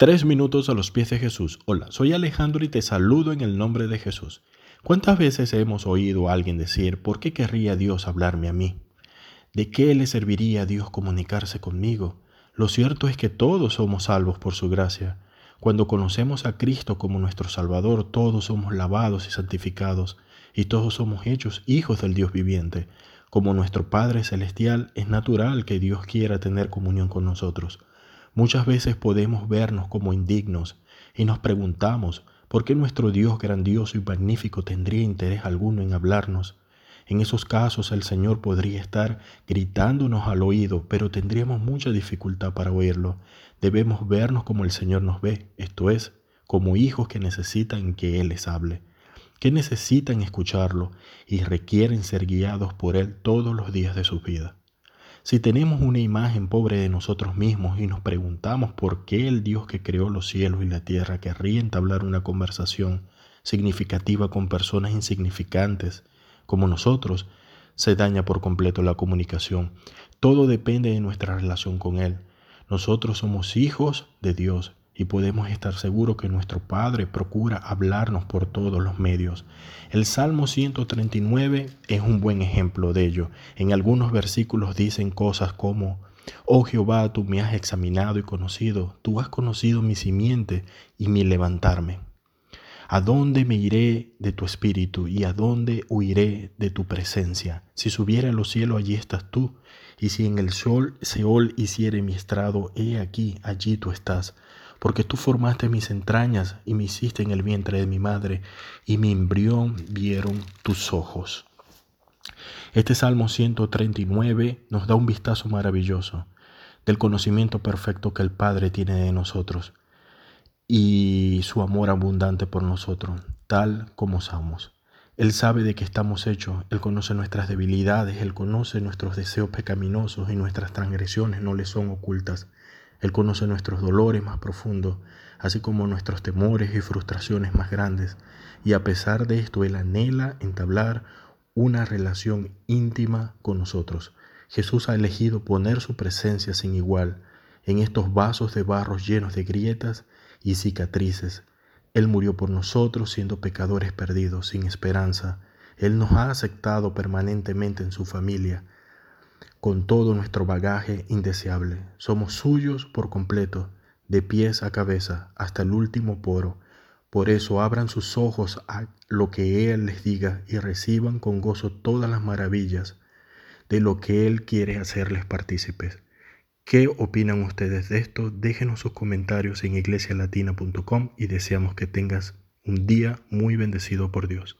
Tres minutos a los pies de Jesús. Hola, soy Alejandro y te saludo en el nombre de Jesús. ¿Cuántas veces hemos oído a alguien decir, ¿por qué querría Dios hablarme a mí? ¿De qué le serviría a Dios comunicarse conmigo? Lo cierto es que todos somos salvos por su gracia. Cuando conocemos a Cristo como nuestro Salvador, todos somos lavados y santificados, y todos somos hechos hijos del Dios viviente. Como nuestro Padre Celestial, es natural que Dios quiera tener comunión con nosotros. Muchas veces podemos vernos como indignos y nos preguntamos por qué nuestro Dios grandioso y magnífico tendría interés alguno en hablarnos. En esos casos el Señor podría estar gritándonos al oído, pero tendríamos mucha dificultad para oírlo. Debemos vernos como el Señor nos ve, esto es, como hijos que necesitan que Él les hable, que necesitan escucharlo y requieren ser guiados por Él todos los días de su vida. Si tenemos una imagen pobre de nosotros mismos y nos preguntamos por qué el Dios que creó los cielos y la tierra querría entablar una conversación significativa con personas insignificantes como nosotros, se daña por completo la comunicación. Todo depende de nuestra relación con Él. Nosotros somos hijos de Dios y podemos estar seguros que nuestro Padre procura hablarnos por todos los medios. El Salmo 139 es un buen ejemplo de ello. En algunos versículos dicen cosas como, Oh Jehová, tú me has examinado y conocido, tú has conocido mi simiente y mi levantarme. ¿A dónde me iré de tu espíritu y a dónde huiré de tu presencia? Si subiera a los cielos, allí estás tú, y si en el sol Seol hiciere mi estrado, he aquí, allí tú estás porque tú formaste mis entrañas y me hiciste en el vientre de mi madre, y mi embrión vieron tus ojos. Este Salmo 139 nos da un vistazo maravilloso del conocimiento perfecto que el Padre tiene de nosotros y su amor abundante por nosotros, tal como somos. Él sabe de qué estamos hechos, Él conoce nuestras debilidades, Él conoce nuestros deseos pecaminosos y nuestras transgresiones no le son ocultas. Él conoce nuestros dolores más profundos, así como nuestros temores y frustraciones más grandes. Y a pesar de esto, Él anhela entablar una relación íntima con nosotros. Jesús ha elegido poner su presencia sin igual en estos vasos de barro llenos de grietas y cicatrices. Él murió por nosotros siendo pecadores perdidos, sin esperanza. Él nos ha aceptado permanentemente en su familia con todo nuestro bagaje indeseable. Somos suyos por completo, de pies a cabeza, hasta el último poro. Por eso abran sus ojos a lo que Él les diga y reciban con gozo todas las maravillas de lo que Él quiere hacerles partícipes. ¿Qué opinan ustedes de esto? Déjenos sus comentarios en iglesialatina.com y deseamos que tengas un día muy bendecido por Dios.